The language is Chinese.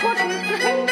脱去披